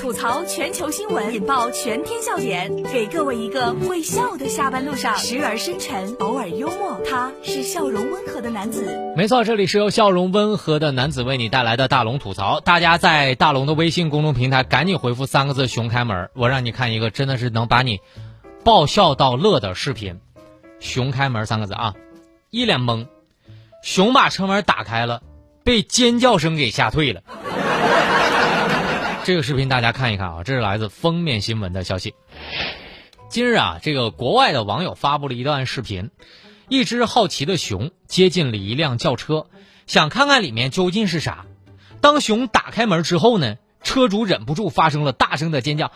吐槽全球新闻，引爆全天笑点，给各位一个会笑的下班路上，时而深沉，偶尔幽默。他是笑容温和的男子。没错，这里是由笑容温和的男子为你带来的大龙吐槽。大家在大龙的微信公众平台赶紧回复三个字“熊开门”，我让你看一个真的是能把你爆笑到乐的视频。熊开门三个字啊，一脸懵。熊把车门打开了，被尖叫声给吓退了。这个视频大家看一看啊，这是来自封面新闻的消息。今日啊，这个国外的网友发布了一段视频，一只好奇的熊接近了一辆轿车，想看看里面究竟是啥。当熊打开门之后呢，车主忍不住发生了大声的尖叫，啊！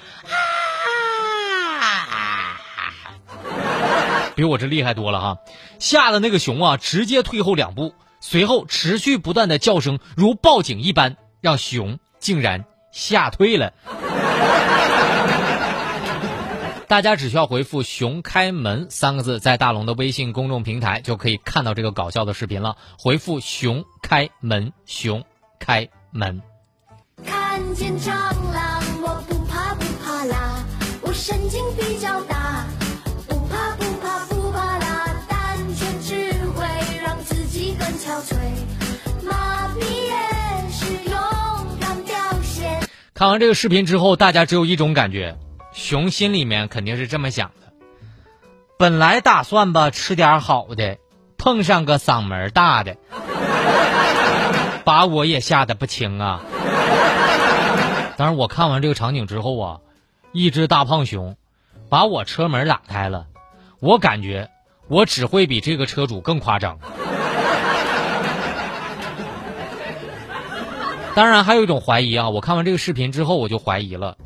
比我这厉害多了哈，吓得那个熊啊直接退后两步，随后持续不断的叫声如报警一般，让熊竟然。吓退了，大家只需要回复“熊开门”三个字，在大龙的微信公众平台就可以看到这个搞笑的视频了。回复“熊开门”，熊开门。看见蟑螂，我不怕不怕啦，我神经比较大。看完这个视频之后，大家只有一种感觉：熊心里面肯定是这么想的。本来打算吧吃点好的，碰上个嗓门大的，把我也吓得不轻啊。当然我看完这个场景之后啊，一只大胖熊把我车门打开了，我感觉我只会比这个车主更夸张。当然，还有一种怀疑啊！我看完这个视频之后，我就怀疑了，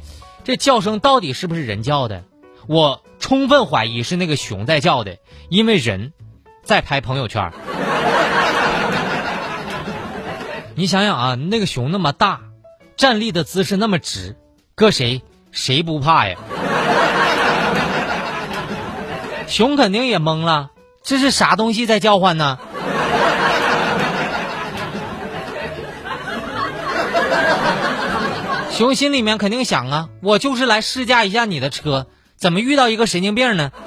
这叫声到底是不是人叫的？我充分怀疑是那个熊在叫的，因为人在拍朋友圈。你想想啊，那个熊那么大，站立的姿势那么直，搁谁谁不怕呀？熊肯定也懵了，这是啥东西在叫唤呢？熊心里面肯定想啊，我就是来试驾一下你的车，怎么遇到一个神经病呢？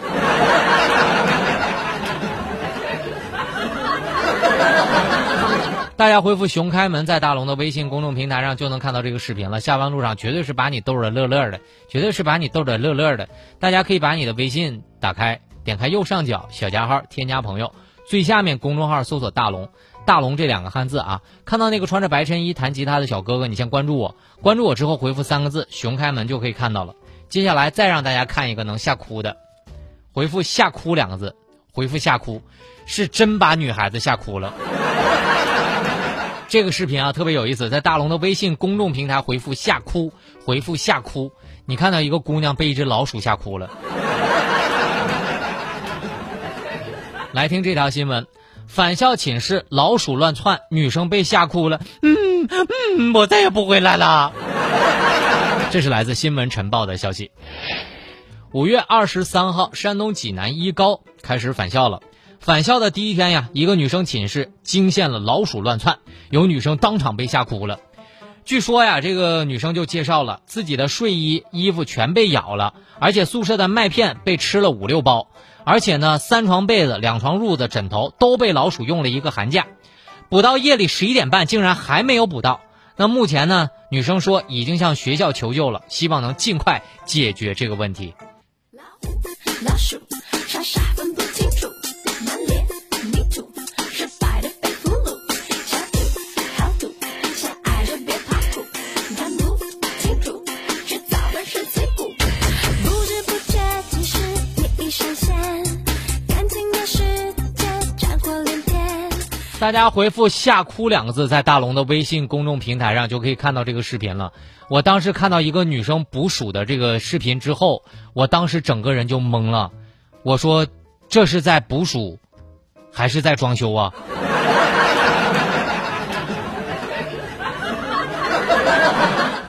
大家回复“熊开门”在大龙的微信公众平台上就能看到这个视频了。下班路上绝对是把你逗得乐乐的，绝对是把你逗得乐乐的。大家可以把你的微信打开，点开右上角小加号，添加朋友，最下面公众号搜索“大龙”。大龙这两个汉字啊，看到那个穿着白衬衣弹吉他的小哥哥，你先关注我，关注我之后回复三个字“熊开门”就可以看到了。接下来再让大家看一个能吓哭的，回复“吓哭”两个字，回复“吓哭”，是真把女孩子吓哭了。这个视频啊特别有意思，在大龙的微信公众平台回复“吓哭”，回复“吓哭”，你看到一个姑娘被一只老鼠吓哭了。来听这条新闻。返校寝室老鼠乱窜，女生被吓哭了。嗯嗯，我再也不回来了。这是来自新闻晨报的消息。五月二十三号，山东济南一高开始返校了。返校的第一天呀，一个女生寝室惊现了老鼠乱窜，有女生当场被吓哭了。据说呀，这个女生就介绍了自己的睡衣、衣服全被咬了，而且宿舍的麦片被吃了五六包。而且呢，三床被子、两床褥子、枕头都被老鼠用了一个寒假，补到夜里十一点半，竟然还没有补到。那目前呢，女生说已经向学校求救了，希望能尽快解决这个问题。老鼠大家回复“吓哭”两个字，在大龙的微信公众平台上就可以看到这个视频了。我当时看到一个女生捕鼠的这个视频之后，我当时整个人就懵了。我说：“这是在捕鼠，还是在装修啊？”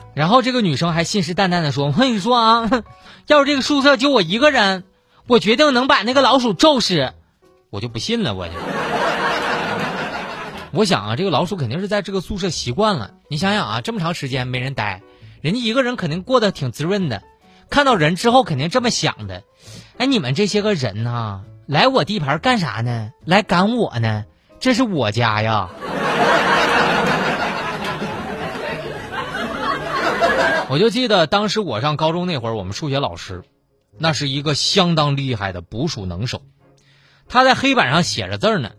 然后这个女生还信誓旦旦的说：“我跟你说啊，要是这个宿舍就我一个人，我决定能把那个老鼠揍死。”我就不信了，我就。我想啊，这个老鼠肯定是在这个宿舍习惯了。你想想啊，这么长时间没人待，人家一个人肯定过得挺滋润的，看到人之后肯定这么想的。哎，你们这些个人呐，来我地盘干啥呢？来赶我呢？这是我家呀。我就记得当时我上高中那会儿，我们数学老师，那是一个相当厉害的捕鼠能手。他在黑板上写着字呢，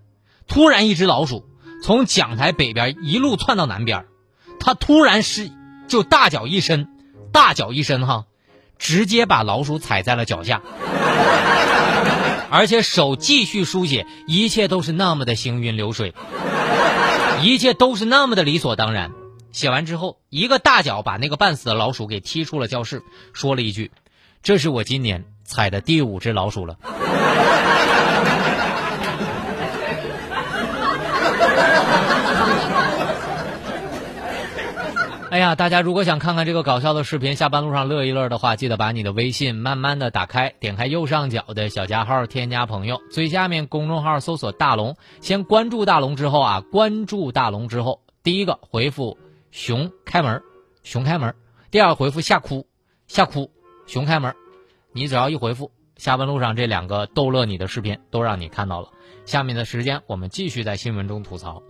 突然一只老鼠从讲台北边一路窜到南边，他突然是就大脚一伸，大脚一伸哈，直接把老鼠踩在了脚下，而且手继续书写，一切都是那么的行云流水，一切都是那么的理所当然。写完之后，一个大脚把那个半死的老鼠给踢出了教室，说了一句：“这是我今年踩的第五只老鼠了。”哎呀，大家如果想看看这个搞笑的视频，下班路上乐一乐的话，记得把你的微信慢慢的打开，点开右上角的小加号，添加朋友，最下面公众号搜索大龙，先关注大龙之后啊，关注大龙之后，第一个回复。熊开门，熊开门。第二个回复吓哭，吓哭，熊开门。你只要一回复，下班路上这两个逗乐你的视频都让你看到了。下面的时间，我们继续在新闻中吐槽。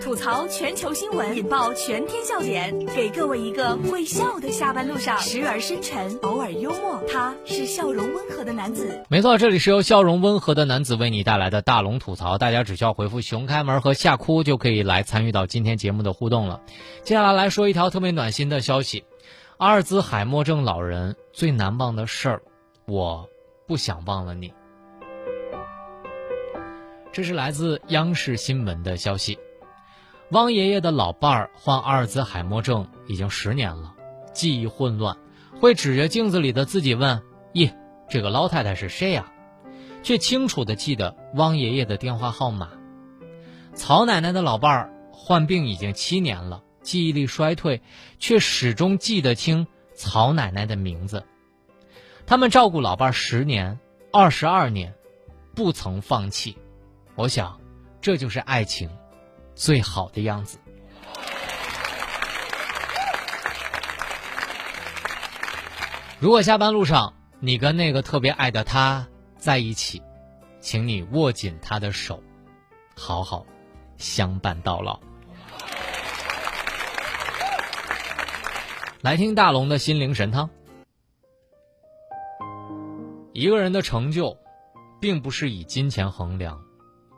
吐槽全球新闻，引爆全天笑点，给各位一个会笑的下班路上，时而深沉，偶尔幽默。他是笑容温和的男子。没错，这里是由笑容温和的男子为你带来的大龙吐槽。大家只需要回复“熊开门”和“吓哭”就可以来参与到今天节目的互动了。接下来来说一条特别暖心的消息：阿尔兹海默症老人最难忘的事儿，我不想忘了你。这是来自央视新闻的消息。汪爷爷的老伴儿患阿尔兹海默症已经十年了，记忆混乱，会指着镜子里的自己问：“咦，这个老太太是谁呀？”却清楚地记得汪爷爷的电话号码。曹奶奶的老伴儿患病已经七年了，记忆力衰退，却始终记得清曹奶奶的名字。他们照顾老伴儿十年、二十二年，不曾放弃。我想，这就是爱情。最好的样子。如果下班路上你跟那个特别爱的他在一起，请你握紧他的手，好好相伴到老。来听大龙的心灵神汤。一个人的成就，并不是以金钱衡量。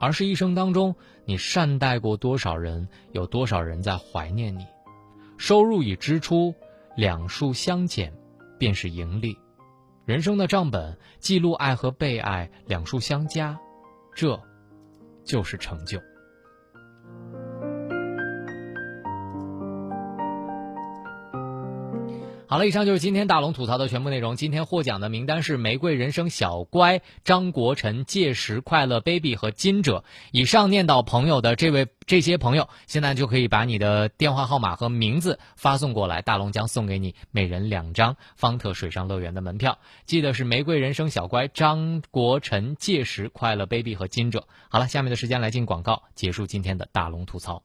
而是一生当中，你善待过多少人，有多少人在怀念你？收入与支出两数相减，便是盈利。人生的账本记录爱和被爱两数相加，这，就是成就。好了，以上就是今天大龙吐槽的全部内容。今天获奖的名单是玫瑰人生小乖、张国晨、届时快乐 baby 和金者。以上念到朋友的这位这些朋友，现在就可以把你的电话号码和名字发送过来，大龙将送给你每人两张方特水上乐园的门票。记得是玫瑰人生小乖、张国晨、届时快乐 baby 和金者。好了，下面的时间来进广告，结束今天的大龙吐槽。